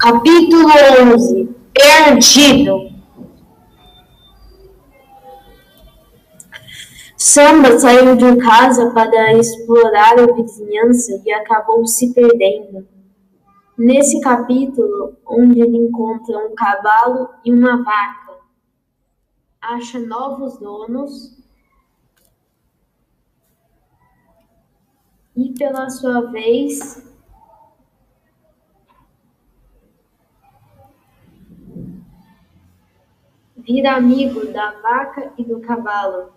Capítulo 11 Perdido Samba saiu de casa para explorar a vizinhança e acabou se perdendo. Nesse capítulo, onde ele encontra um cavalo e uma vaca, acha novos donos e, pela sua vez, vira amigo da vaca e do cavalo.